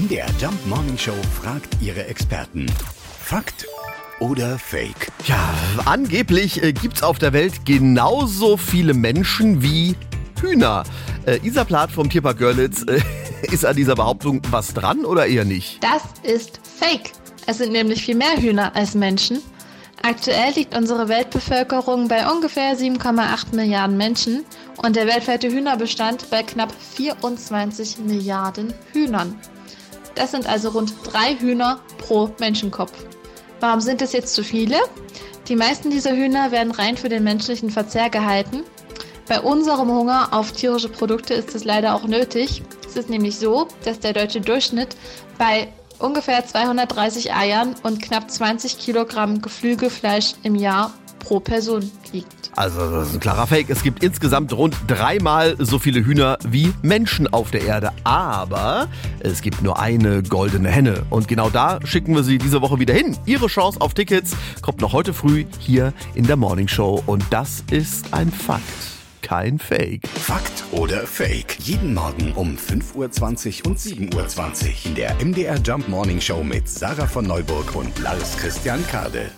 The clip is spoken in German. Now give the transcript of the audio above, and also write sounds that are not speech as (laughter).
MDR Jump Morning Show fragt ihre Experten. Fakt oder Fake? Ja, angeblich äh, gibt's auf der Welt genauso viele Menschen wie Hühner. Äh, Isa Plath vom Tierpark Görlitz, äh, (laughs) ist an dieser Behauptung was dran oder eher nicht? Das ist Fake. Es sind nämlich viel mehr Hühner als Menschen. Aktuell liegt unsere Weltbevölkerung bei ungefähr 7,8 Milliarden Menschen und der weltweite Hühnerbestand bei knapp 24 Milliarden Hühnern. Das sind also rund drei Hühner pro Menschenkopf. Warum sind es jetzt zu viele? Die meisten dieser Hühner werden rein für den menschlichen Verzehr gehalten. Bei unserem Hunger auf tierische Produkte ist es leider auch nötig. Es ist nämlich so, dass der deutsche Durchschnitt bei ungefähr 230 Eiern und knapp 20 Kilogramm Geflügelfleisch im Jahr pro Person liegt. Also, das ist ein klarer Fake. Es gibt insgesamt rund dreimal so viele Hühner wie Menschen auf der Erde. Aber es gibt nur eine goldene Henne. Und genau da schicken wir Sie diese Woche wieder hin. Ihre Chance auf Tickets kommt noch heute früh hier in der Morning Show. Und das ist ein Fakt. Kein Fake. Fakt oder Fake? Jeden Morgen um 5.20 Uhr und 7.20 Uhr in der MDR Jump Morning Show mit Sarah von Neuburg und Lars Christian Kade.